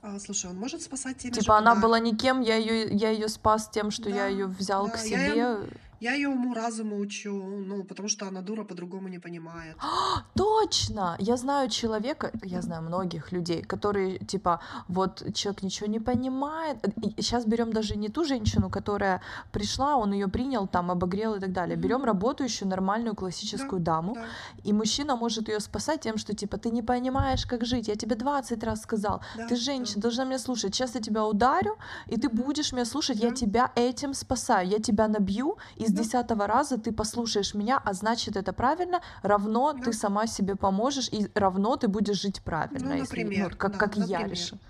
А, слушай, он может спасать же Типа она подарками. была никем, я ее, я ее спас тем, что я Да, ее взял да, к я себе. Я ее уму разуму учу, ну, потому что она дура по-другому не понимает. Точно! Я знаю человека, я знаю многих людей, которые, типа, вот человек ничего не понимает. Сейчас берем даже не ту женщину, которая пришла, он ее принял, там, обогрел и так далее. Берем работающую нормальную классическую даму, Да, и мужчина может ее спасать тем, что, типа, ты не понимаешь, как жить. Я тебе 20 раз сказал. да, Ты да. женщина, должна меня слушать. Сейчас я тебя ударю, и ты будешь меня слушать. Я Да. тебя этим спасаю. Я тебя набью, и с Да. десятого раза ты послушаешь меня, а значит это правильно, равно Да. ты сама себе поможешь, и равно ты будешь жить правильно. Ну, если- например, ну, как, да, как я например. решу. Да.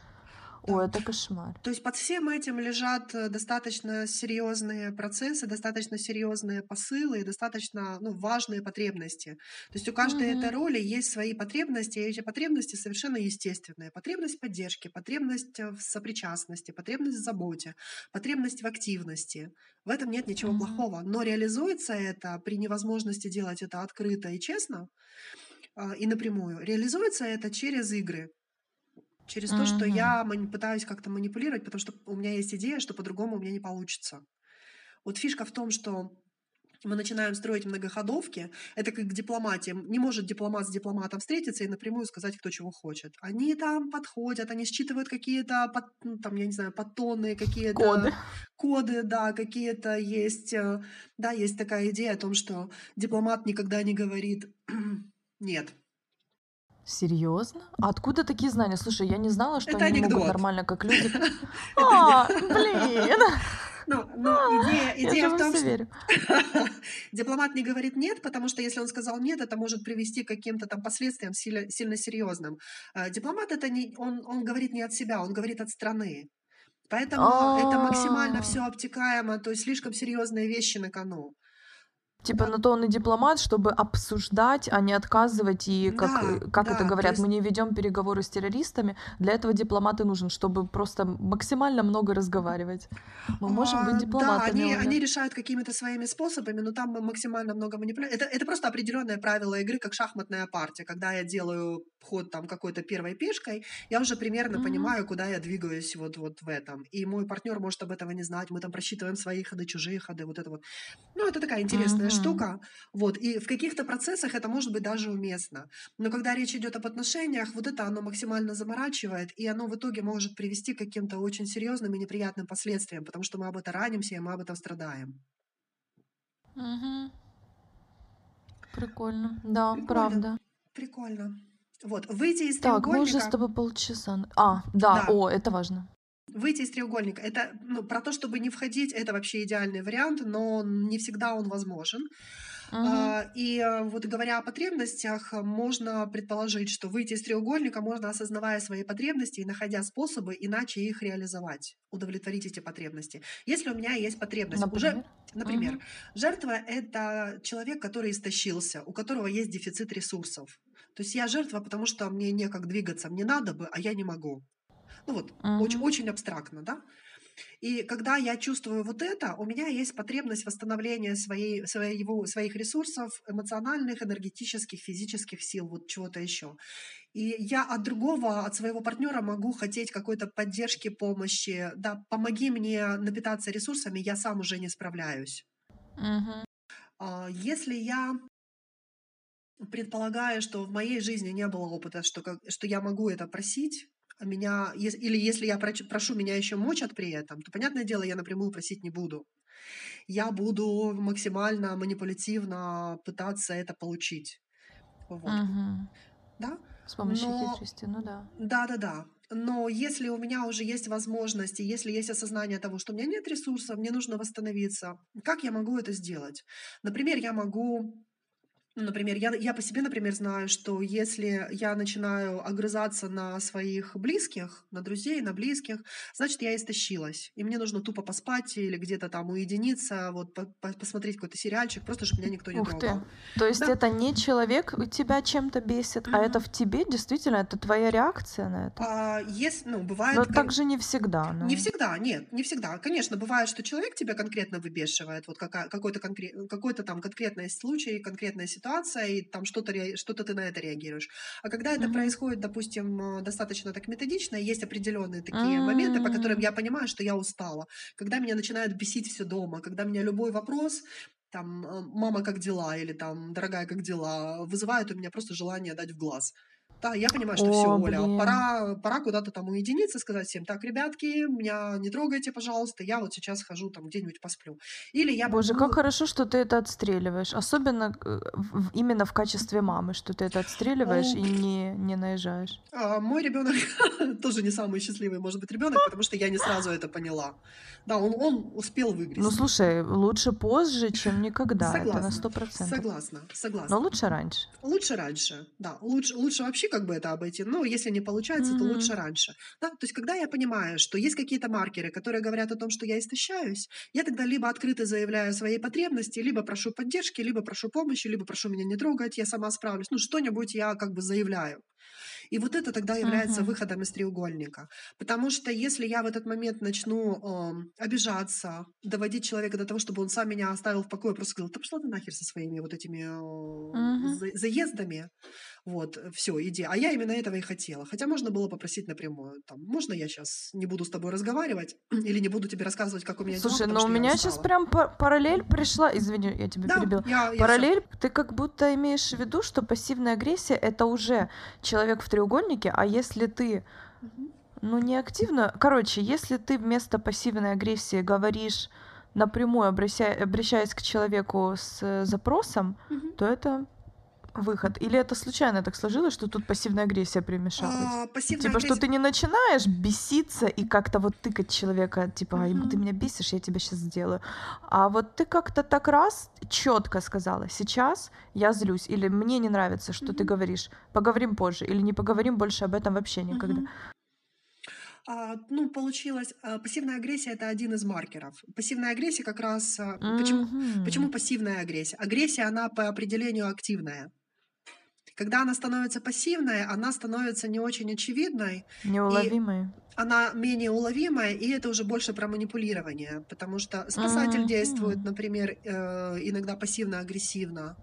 Ой, это кошмар. То есть под всем этим лежат э, достаточно серьезные процессы, достаточно серьезные посылы и достаточно ну, важные потребности. То есть у каждой Мгм. этой роли есть свои потребности, и эти потребности совершенно естественные. Потребность поддержки, потребность э, в сопричастности, потребность в заботе, потребность в активности. В этом нет ничего Мгм. плохого. Но реализуется это при невозможности делать это открыто и честно а, и напрямую. Реализуется это через игры. Через то, что я пытаюсь как-то манипулировать, потому что у меня есть идея, что по-другому у меня не получится. Вот фишка в том, что мы начинаем строить многоходовки, это как дипломатия. Не может дипломат с дипломатом встретиться и напрямую сказать, кто чего хочет. Они там подходят, они считывают какие-то, ну, там, я не знаю, подтоны, какие-то Коды. коды, да, какие-то есть, э, да, есть такая идея о том, что дипломат никогда не говорит нет. Серьезно? А откуда такие знания? Слушай, я не знала, что Это они не могут анекдот. нормально, как люди. А, блин! Ну, но идея, Я идея же в том, что дипломат не говорит нет, потому что если он сказал нет, это может привести к каким-то там последствиям сильно, сильно серьезным. А Дипломат это не, он, он говорит не от себя, он говорит от страны. Поэтому это максимально А. все обтекаемо, то есть слишком серьезные вещи на кону. Типа Да. на то он и дипломат, чтобы обсуждать, а не отказывать. И как, Да, э, как да, это то говорят, есть- мы не ведем переговоры с террористами. Для этого дипломат и нужен, чтобы просто максимально много разговаривать. Мы можем А, быть дипломатами. Да, они, они решают какими-то своими способами, но там максимально много манипуляций. Это, это просто определенное правило игры, как шахматная партия. Когда я делаю ход там какой-то первой пешкой, я уже примерно Мгм. понимаю, куда я двигаюсь вот, вот в этом. И мой партнер может об этого не знать. Мы там просчитываем свои ходы, чужие ходы, вот это вот. Ну, это такая интересная Мгм. штука. Вот. И в каких-то процессах это может быть даже уместно. Но когда речь идет об отношениях, вот это оно максимально заморачивает, и оно в итоге может привести к каким-то очень серьезным и неприятным последствиям, потому что мы об этом ранимся, и мы об этом страдаем. Мгм. Прикольно. Да, Прикольно. правда. Прикольно. Вот, выйти из Так, мы уже с треугольника, тобой полчаса. А, да, Да. о, это важно. выйти из треугольника, это ну, про то, чтобы не входить, это вообще идеальный вариант, но не всегда он возможен. А, И э, вот говоря о потребностях, можно предположить, что выйти из треугольника можно, осознавая свои потребности и находя способы иначе их реализовать, удовлетворить эти потребности. Если у меня есть потребность, уже, Например? например, Мгм. жертва это человек, который истощился, у которого есть дефицит ресурсов. То есть я жертва, потому что мне некак двигаться, мне надо бы, а я не могу. Ну вот, очень, Мгм. очень абстрактно, да? И когда я чувствую вот это, у меня есть потребность восстановления своей, своего, своих ресурсов эмоциональных, энергетических, физических сил, вот чего-то еще. И я от другого, от своего партнера могу хотеть какой-то поддержки, помощи. Да, помоги мне напитаться ресурсами, я сам уже не справляюсь. А, Если я предполагаю, что в моей жизни не было опыта, что, как, что я могу это просить, а меня, или если я прошу, меня еще мочат при этом, то, понятное дело, я напрямую просить не буду. Я буду максимально манипулятивно пытаться это получить. Вот. Мгм. Да? С помощью Но хитрости, ну да. Да-да-да. Но если у меня уже есть возможности, если есть осознание того, что у меня нет ресурсов, мне нужно восстановиться, как я могу это сделать? Например, я могу ну, например, я, я по себе, например, знаю, что если я начинаю огрызаться на своих близких, на друзей, на близких, значит, я истощилась. И мне нужно тупо поспать или где-то там уединиться, вот по- по- посмотреть какой-то сериальчик, просто чтобы меня никто не Ух ты. трогал. То есть Да. это не человек тебя чем-то бесит, а это в тебе действительно, это твоя реакция на это. А есть, ну, бывает... Но так же не всегда. Не Ну. всегда, нет, не всегда. Конечно, бывает, что человек тебя конкретно выбешивает, вот какая, какой-то, конкрет, какой-то там конкретный случай, конкретная ситуация, и там что-то, что-то ты на это реагируешь. А когда это Мгм. происходит, допустим, достаточно так методично, есть определенные такие моменты, по которым М. я понимаю, что я устала. Когда меня начинает бесить все дома, когда меня любой вопрос, там, мама, как дела, или там, дорогая, как дела, вызывает у меня просто желание дать в глаз. Да, я понимаю, что все, О, Оля, блин. пора, пора куда-то там уединиться, сказать всем, так, ребятки, меня не трогайте, пожалуйста, я вот сейчас хожу там где-нибудь посплю. Или я Боже, могу... как хорошо, что ты это отстреливаешь. Особенно э, в- именно в качестве мамы, что ты это отстреливаешь О, и не, не наезжаешь. а, мой ребенок тоже не самый счастливый, может быть, ребенок, потому что я не сразу это поняла. Да, он, он успел Ну, выгрести. слушай, лучше позже, чем никогда. Это на Согласна, сто процентов. согласна, согласна. Но лучше раньше. Лучше раньше, да. Лучше, лучше вообще как бы это обойти, но если не получается, то Мгм. лучше раньше. Да? То есть, когда я понимаю, что есть какие-то маркеры, которые говорят о том, что я истощаюсь, я тогда либо открыто заявляю свои потребности, либо прошу поддержки, либо прошу помощи, либо прошу меня не трогать, я сама справлюсь. Ну, что-нибудь я как бы заявляю. И вот это тогда является Мгм. выходом из треугольника. Потому что если я в этот момент начну эм, обижаться, доводить человека до того, чтобы он сам меня оставил в покое, просто сказал, да пошла ты нахер со своими вот этими э, за- заездами, вот, все, иди. А я именно этого и хотела. Хотя можно было попросить напрямую, там, можно я сейчас не буду с тобой разговаривать или не буду тебе рассказывать, как у меня дела, Слушай, потому ну у я меня сейчас устала». прям па- параллель пришла. Извини, я тебя Да, перебила. я, я. Параллель, ты как будто имеешь в виду, что пассивная агрессия это уже человек в треугольнике, а если ты, ну не активно, короче, если ты вместо пассивной агрессии говоришь напрямую, обращая- обращаясь к человеку с э, запросом, Мгм. то это выход. Или это случайно так сложилось, что тут пассивная агрессия примешалась? А, пассивная Типа, что агрессия- ты не начинаешь беситься и как-то вот тыкать человека, типа, «Ай, ты меня бесишь, я тебя сейчас сделаю. А вот ты как-то так раз четко сказала, сейчас я злюсь, или мне не нравится, что ты Мгм. говоришь, поговорим позже, или не поговорим больше об этом вообще никогда. Мгм. А, ну, получилось, а, пассивная агрессия это один из маркеров. Пассивная агрессия как раз... а, Почему, почему пассивная агрессия? Агрессия, она по определению активная. Когда она становится пассивной, она становится не очень очевидной, Неуловимые. она менее уловимая, и это уже больше про манипулирование, потому что спасатель действует, Мгм. например, э, иногда пассивно-агрессивно,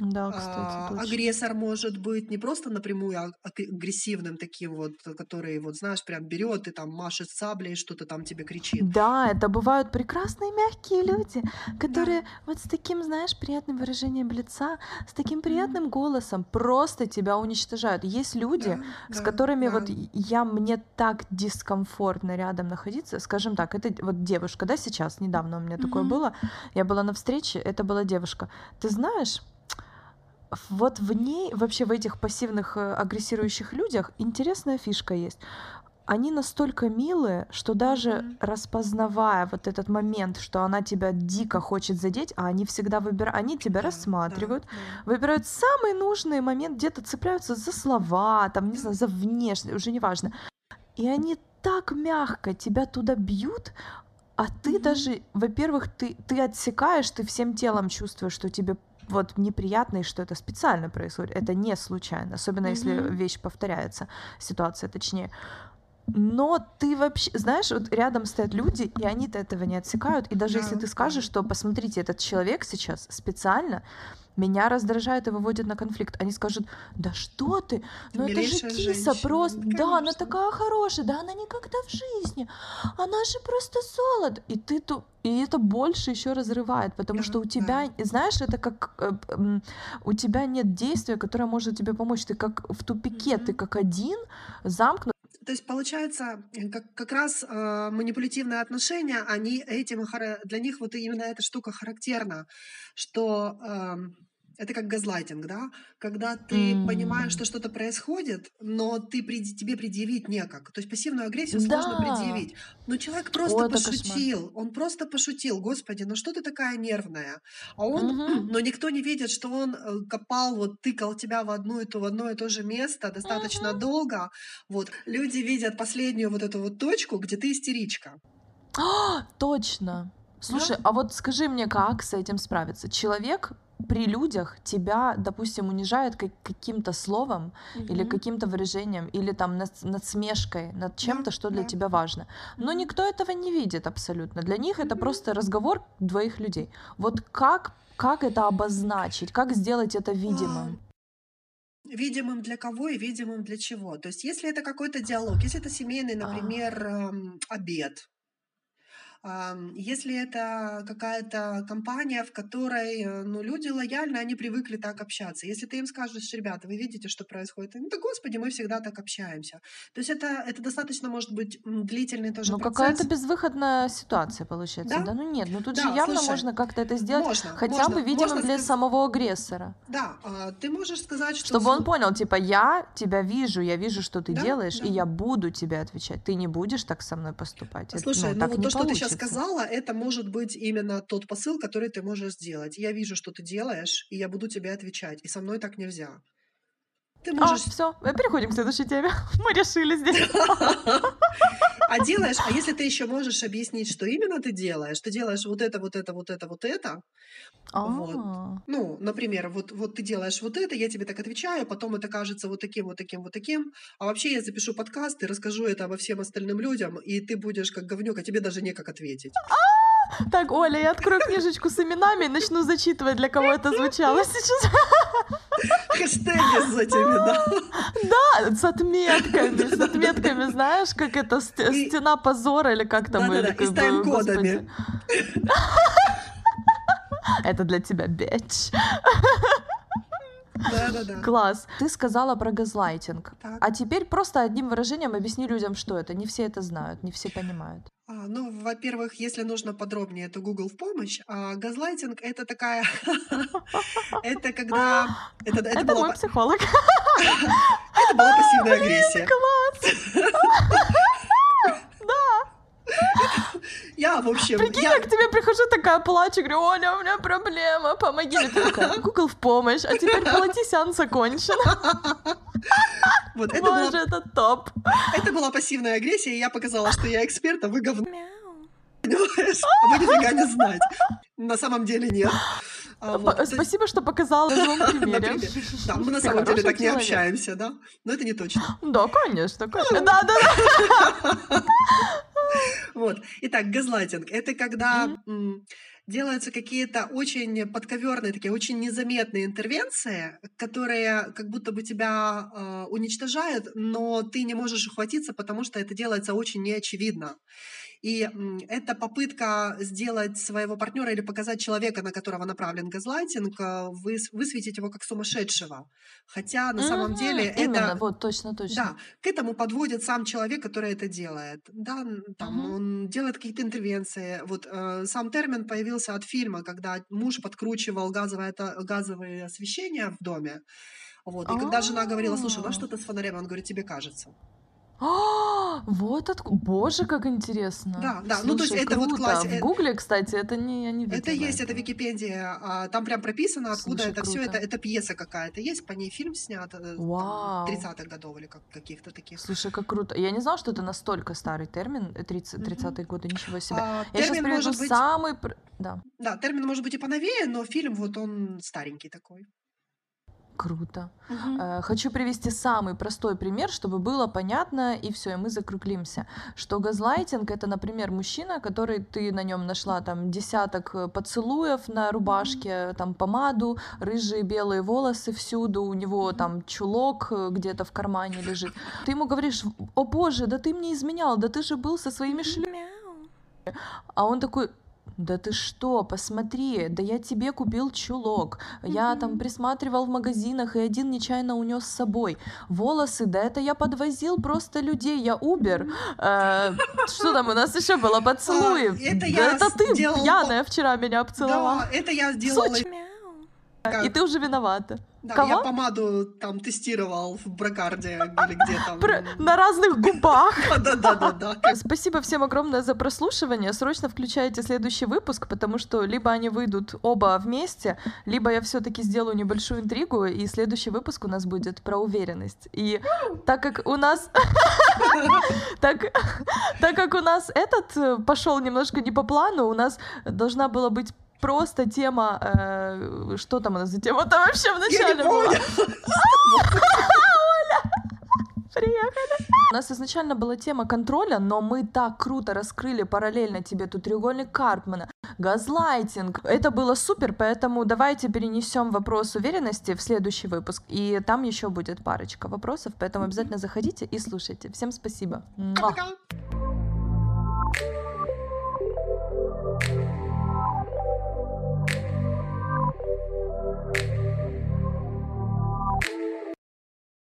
Да, а, кстати, точно. агрессор может быть не просто напрямую а- аг- агрессивным таким вот, который вот знаешь прям берет и там машет саблей, что-то там тебе кричит. Да, это бывают прекрасные мягкие люди, которые вот с таким, знаешь, приятным выражением лица, с таким приятным голосом просто тебя уничтожают. Есть люди, Да, с да, которыми да. вот я мне так дискомфортно рядом находиться, скажем так, это вот девушка, да, сейчас недавно у меня такое Мгм. было, я была на встрече, это была девушка. Ты знаешь, вот в ней вообще в этих пассивных э, агрессирующих людях интересная фишка есть. Они настолько милые, что даже Мгм. распознавая вот этот момент, что она тебя дико хочет задеть, а они всегда выбирают, они тебя Да, рассматривают, да, да. выбирают самый нужный момент, где-то цепляются за слова, там, не знаю, за внешность, уже не важно. И они так мягко тебя туда бьют, а ты Мгм. даже, во-первых, ты, ты отсекаешь, ты всем телом чувствуешь, что тебе вот неприятно и что это специально происходит. Это не случайно, особенно если вещь повторяется, ситуация точнее. но ты вообще, знаешь, вот рядом стоят люди, и они-то этого не отсекают. И даже если ты скажешь, что посмотрите, этот человек сейчас специально меня раздражает и выводит на конфликт. Они скажут, да что ты, ну это же киса женщина, просто, ну, да, она конечно. такая хорошая, да, она никогда в жизни, она же просто золото. И ты ту, и это больше еще разрывает, потому Да, что у тебя, знаешь, это как э, у тебя нет действия, которое может тебе помочь. Ты как в тупике, ты Мгм. как один замкнут. То есть получается, э, как, как раз э, манипулятивные отношения, они этим для них вот именно эта штука характерна, что эм, это как газлайтинг, да, когда ты понимаешь, М. что что-то происходит, но ты тебе предъявить некак. То есть пассивную агрессию сложно Да. предъявить. Но человек просто О, это кошмар. пошутил, он просто пошутил, господи, ну что ты такая нервная? А он, Мгм. но никто не видит, что он э, копал, вот тыкал тебя в одну и то, в одно и то же место достаточно долго. Вот люди видят последнюю вот эту вот точку, где ты истеричка. А, точно. Слушай, а вот скажи мне, как с этим справиться? Человек при людях тебя, допустим, унижает как- каким-то словом или Мгм. каким-то выражением, или там над, надсмешкой над чем-то, что для да. тебя важно. Но никто этого не видит абсолютно. Для них это просто разговор двоих людей. Вот как, как это обозначить, как сделать это видимым? Видимым для кого и видимым для чего. То есть, если это какой-то диалог, если это семейный, А. например, эм, обед, если это какая-то компания, в которой э, ну, люди лояльны, они привыкли так общаться. Если ты им скажешь, ребята, вы видите, что происходит? Они, да господи, мы всегда так общаемся. То есть это, это достаточно может быть длительный тоже Ну, какая-то безвыходная ситуация получается. Да. Да, ну нет, ну тут Да, же явно слушай, можно как-то это сделать, можно, хотя можно, бы видимым можно для сказ- самого агрессора. Да, а, ты можешь сказать, что... Чтобы он понял, типа, я тебя вижу, я вижу, что ты Да, делаешь, да. и я буду тебе отвечать. Ты не будешь так со мной поступать. Это, Слушай, ну, так вот не то, что ты сейчас получится. сказала, это может быть именно тот посыл, который ты можешь сделать. Я вижу, что ты делаешь, и я буду тебе отвечать. И со мной так нельзя. Ты А, можешь... все, переходим к следующей теме. Мы решили здесь. А делаешь, а если ты еще можешь объяснить, что именно ты делаешь, ты делаешь вот это, вот это, вот это, вот это. Вот. А, Ну, например, вот, вот ты делаешь вот это, я тебе так отвечаю, потом это кажется вот таким, вот таким, вот таким. А вообще я запишу подкаст и расскажу это обо всем остальным людям, и ты будешь как говнюк, а тебе даже некак ответить. Так, Оля, я открою книжечку с именами и начну зачитывать, для кого это звучало сейчас. Хэштеги с этими, да. Да, с отметками, с отметками, знаешь, как это стена позора или как там? Да-да-да, и с тайм-кодами. Это для тебя, бич. Да-да-да. Класс. Ты сказала про газлайтинг. Так. А теперь просто одним выражением объясни людям, что это. Не все это знают, не все понимают. А, ну, во-первых, если нужно подробнее, то Google в помощь. А газлайтинг — это такая... Это когда... Это, это, Это мой психолог. это была пассивная агрессия. Класс. Я, в общем... Прикинь, я- я к тебе прихожу такая, плачу, говорю, Оля, у меня проблема, помоги мне. Ты такая, Google в помощь, а теперь полоти сеанс окончен. Вот это Боже, была, это топ. это была пассивная агрессия, и я показала, что я эксперт, а вы говно. Понимаешь? А вы нифига не знать. На самом деле нет. А, вот, Спасибо, что показала на живом примере. Да, мы на самом деле так не общаемся, да? Но это не точно. Да, конечно, конечно. Да, да, да. Вот. Итак, газлайтинг — это когда делаются какие-то очень подковерные, такие очень незаметные интервенции, которые как будто бы тебя э, уничтожают, но ты не можешь ухватиться, потому что это делается очень неочевидно. И это попытка сделать своего партнера или показать человека, на которого направлен газлайтинг, э, выс- высветить его как сумасшедшего. Хотя на самом Мгм, деле Именно, это вот, точно, точно. да, к этому подводит сам человек, который это делает. Да, там Мгм. он делает какие-то интервенции. Вот э, сам термин появился от фильма, когда муж подкручивал газовое, газовое освещение в доме. Вот. И когда жена говорила, слушай, у нас А. что-то с фонарем, он говорит, тебе кажется. А, Вот откуда. Боже, как интересно. Да, да, ну, то есть Слушай, это вот круто. класс- В э, Гугле, кстати, это не, я не видела. Это есть, это. Википедия, а, там прям прописано, откуда Слушай, это все. Это, это пьеса какая-то есть, по ней фильм снят, э, Вау. 30-х годов или как, каких-то таких. Слушай, как круто. Я не знала, что это настолько старый термин, э, 30, Мгм. 30-е годы, ничего себе. А, Я сейчас термин приведу может быть... самый... Да. Да, термин может быть и поновее, но фильм вот он старенький такой. Круто. Э, Хочу привести самый простой пример, чтобы было понятно, и все, и мы закруглимся. Что газлайтинг это, например, мужчина, который ты на нем нашла там десяток э, поцелуев на рубашке, там помаду, рыжие белые волосы всюду, у него там чулок э, где-то в кармане лежит. Ты ему говоришь, о боже, да ты мне изменял, да ты же был со своими шлюхами. А он такой, да ты что, посмотри, да я тебе купил чулок. Я там присматривал в магазинах и один нечаянно унес с собой. Волосы, да это я подвозил просто людей, я Убер. Э, Что там у нас еще было? Поцелуи. А, это Да я это ты сделал пьяная вчера меня обцеловала. Да, это я сделала. Сочи. Как- И ты уже виновата. Да, Кого? я помаду там тестировал в Бракарде или где там. На разных губах. Да-да-да-да. Спасибо всем огромное за прослушивание. Срочно включайте следующий выпуск, потому что либо они выйдут оба вместе, либо я все-таки сделаю небольшую интригу, и следующий выпуск у нас будет про уверенность. И так как у нас... Так, так как у нас этот пошел немножко не по плану, у нас должна была быть просто тема... э, что там у нас за тема-то вообще в Я не начале была? Приехали. У нас изначально была тема контроля, но мы так круто раскрыли параллельно тебе тут треугольник Карпмана, газлайтинг. Это было супер, поэтому давайте перенесем вопрос уверенности в следующий выпуск. И там еще будет парочка вопросов, поэтому обязательно заходите и слушайте. Всем спасибо. Пока.